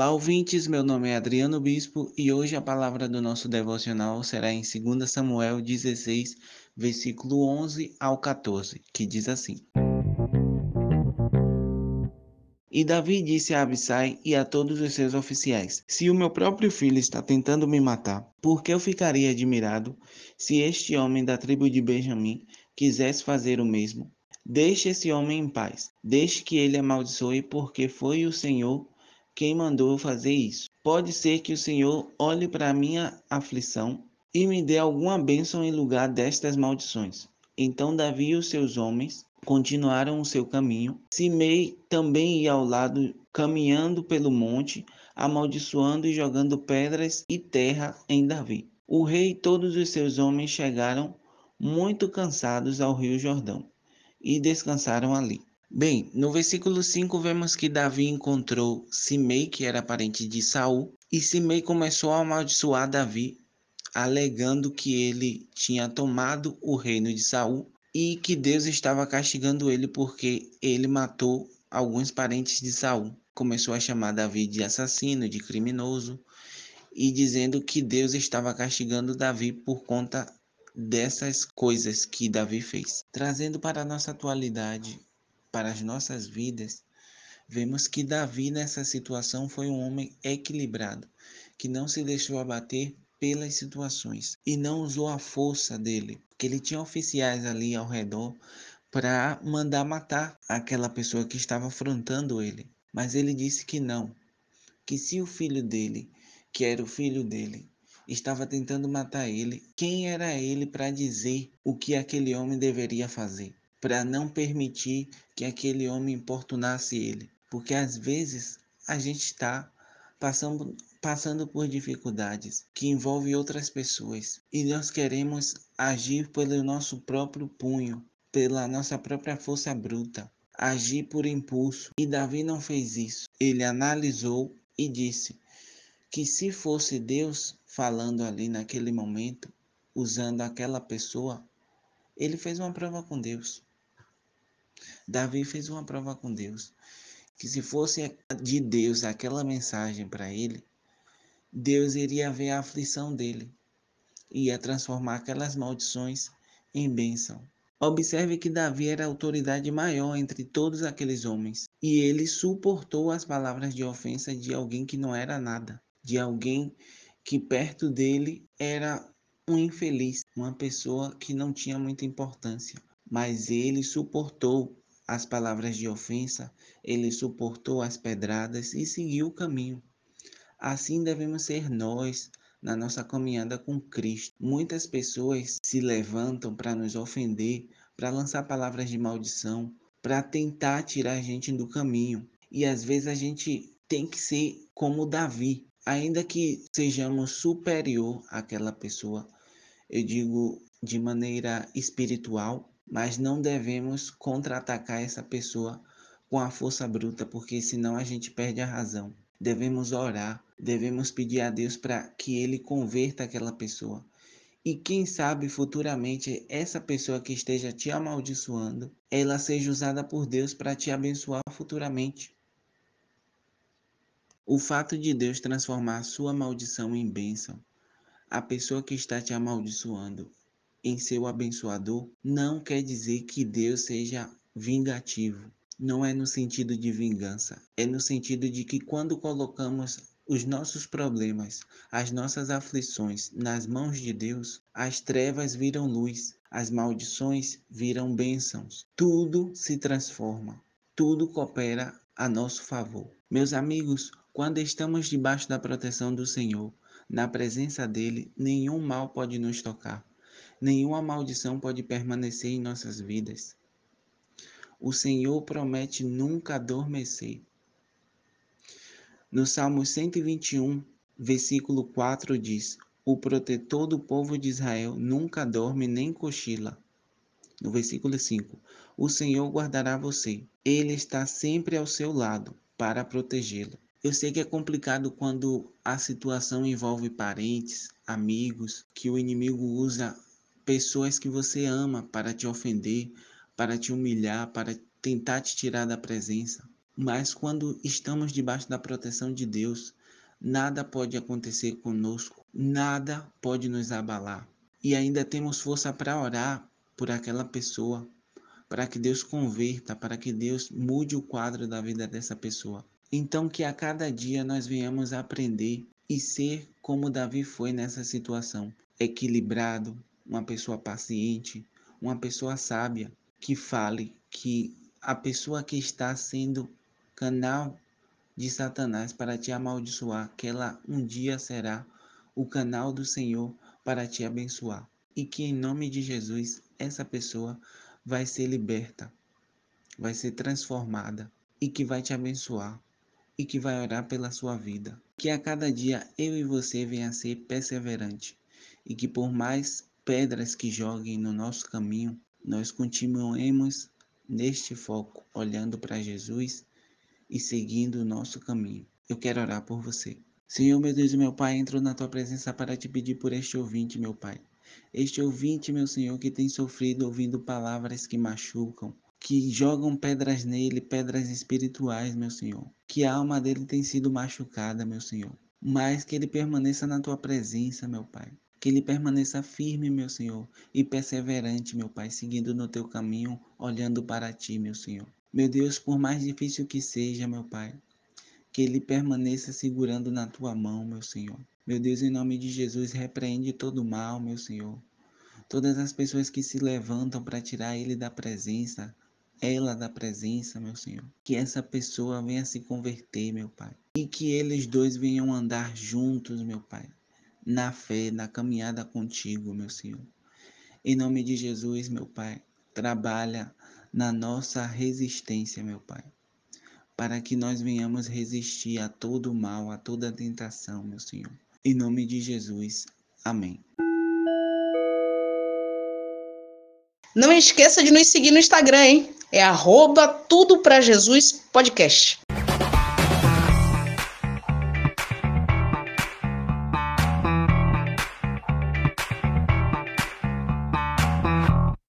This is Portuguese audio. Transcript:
Olá, ouvintes. Meu nome é Adriano Bispo e hoje a palavra do nosso devocional será em 2 Samuel 16, versículo 11 ao 14, que diz assim: E Davi disse a Abissai e a todos os seus oficiais: Se o meu próprio filho está tentando me matar, por que eu ficaria admirado se este homem da tribo de Benjamim quisesse fazer o mesmo? Deixe esse homem em paz. Deixe que ele amaldiçoe, porque foi o Senhor quem mandou fazer isso. Pode ser que o Senhor olhe para minha aflição e me dê alguma bênção em lugar destas maldições. Então Davi e os seus homens continuaram o seu caminho. Simei também ia ao lado, caminhando pelo monte, amaldiçoando e jogando pedras e terra em Davi. O rei e todos os seus homens chegaram muito cansados ao rio Jordão e descansaram ali. Bem, no versículo 5 vemos que Davi encontrou Simei, que era parente de Saul, e Simei começou a amaldiçoar Davi, alegando que ele tinha tomado o reino de Saul e que Deus estava castigando ele porque ele matou alguns parentes de Saul. Começou a chamar Davi de assassino, de criminoso, e dizendo que Deus estava castigando Davi por conta dessas coisas que Davi fez. Trazendo para a nossa atualidade, para as nossas vidas, vemos que Davi nessa situação foi um homem equilibrado, que não se deixou abater pelas situações e não usou a força dele, porque ele tinha oficiais ali ao redor para mandar matar aquela pessoa que estava afrontando ele. Mas ele disse que não, que se o filho dele, que era o filho dele, estava tentando matar ele, quem era ele para dizer o que aquele homem deveria fazer? Para não permitir que aquele homem importunasse ele. Porque às vezes a gente está passando, passando por dificuldades que envolvem outras pessoas e nós queremos agir pelo nosso próprio punho, pela nossa própria força bruta, agir por impulso. E Davi não fez isso. Ele analisou e disse que se fosse Deus falando ali naquele momento, usando aquela pessoa, ele fez uma prova com Deus. Davi fez uma prova com Deus, que se fosse de Deus aquela mensagem para ele, Deus iria ver a aflição dele, ia transformar aquelas maldições em bênção. Observe que Davi era a autoridade maior entre todos aqueles homens, e ele suportou as palavras de ofensa de alguém que não era nada, de alguém que perto dele era um infeliz, uma pessoa que não tinha muita importância mas ele suportou as palavras de ofensa, ele suportou as pedradas e seguiu o caminho. Assim devemos ser nós na nossa caminhada com Cristo. Muitas pessoas se levantam para nos ofender, para lançar palavras de maldição, para tentar tirar a gente do caminho. E às vezes a gente tem que ser como Davi, ainda que sejamos superior àquela pessoa. Eu digo de maneira espiritual, mas não devemos contra-atacar essa pessoa com a força bruta, porque senão a gente perde a razão. Devemos orar, devemos pedir a Deus para que ele converta aquela pessoa. E quem sabe futuramente essa pessoa que esteja te amaldiçoando, ela seja usada por Deus para te abençoar futuramente. O fato de Deus transformar sua maldição em bênção, a pessoa que está te amaldiçoando, em seu abençoador, não quer dizer que Deus seja vingativo. Não é no sentido de vingança, é no sentido de que quando colocamos os nossos problemas, as nossas aflições nas mãos de Deus, as trevas viram luz, as maldições viram bênçãos. Tudo se transforma, tudo coopera a nosso favor. Meus amigos, quando estamos debaixo da proteção do Senhor, na presença dele, nenhum mal pode nos tocar nenhuma maldição pode permanecer em nossas vidas. O Senhor promete nunca adormecer. No Salmo 121, versículo 4 diz: O protetor do povo de Israel nunca dorme nem cochila. No versículo 5: O Senhor guardará você. Ele está sempre ao seu lado para protegê-lo. Eu sei que é complicado quando a situação envolve parentes, amigos, que o inimigo usa pessoas que você ama para te ofender, para te humilhar, para tentar te tirar da presença. Mas quando estamos debaixo da proteção de Deus, nada pode acontecer conosco, nada pode nos abalar. E ainda temos força para orar por aquela pessoa, para que Deus converta, para que Deus mude o quadro da vida dessa pessoa. Então, que a cada dia nós venhamos aprender e ser como Davi foi nessa situação: equilibrado, uma pessoa paciente, uma pessoa sábia, que fale que a pessoa que está sendo canal de Satanás para te amaldiçoar, que ela um dia será o canal do Senhor para te abençoar. E que em nome de Jesus essa pessoa vai ser liberta, vai ser transformada e que vai te abençoar e que vai orar pela sua vida. Que a cada dia eu e você venha a ser perseverante e que por mais pedras que joguem no nosso caminho, nós continuemos neste foco, olhando para Jesus e seguindo o nosso caminho. Eu quero orar por você. Senhor, meu Deus e meu Pai, entro na tua presença para te pedir por este ouvinte, meu Pai. Este ouvinte, meu Senhor, que tem sofrido ouvindo palavras que machucam, que jogam pedras nele, pedras espirituais, meu Senhor. Que a alma dele tem sido machucada, meu Senhor. Mas que ele permaneça na tua presença, meu Pai. Que ele permaneça firme, meu Senhor, e perseverante, meu Pai, seguindo no teu caminho, olhando para ti, meu Senhor. Meu Deus, por mais difícil que seja, meu Pai, que ele permaneça segurando na tua mão, meu Senhor. Meu Deus, em nome de Jesus, repreende todo o mal, meu Senhor. Todas as pessoas que se levantam para tirar ele da presença, ela da presença, meu Senhor. Que essa pessoa venha se converter, meu Pai. E que eles dois venham andar juntos, meu Pai. Na fé, na caminhada contigo, meu Senhor. Em nome de Jesus, meu Pai, trabalha na nossa resistência, meu Pai, para que nós venhamos resistir a todo mal, a toda tentação, meu Senhor. Em nome de Jesus. Amém. Não esqueça de nos seguir no Instagram, hein? É arroba Tudo Pra Jesus Podcast.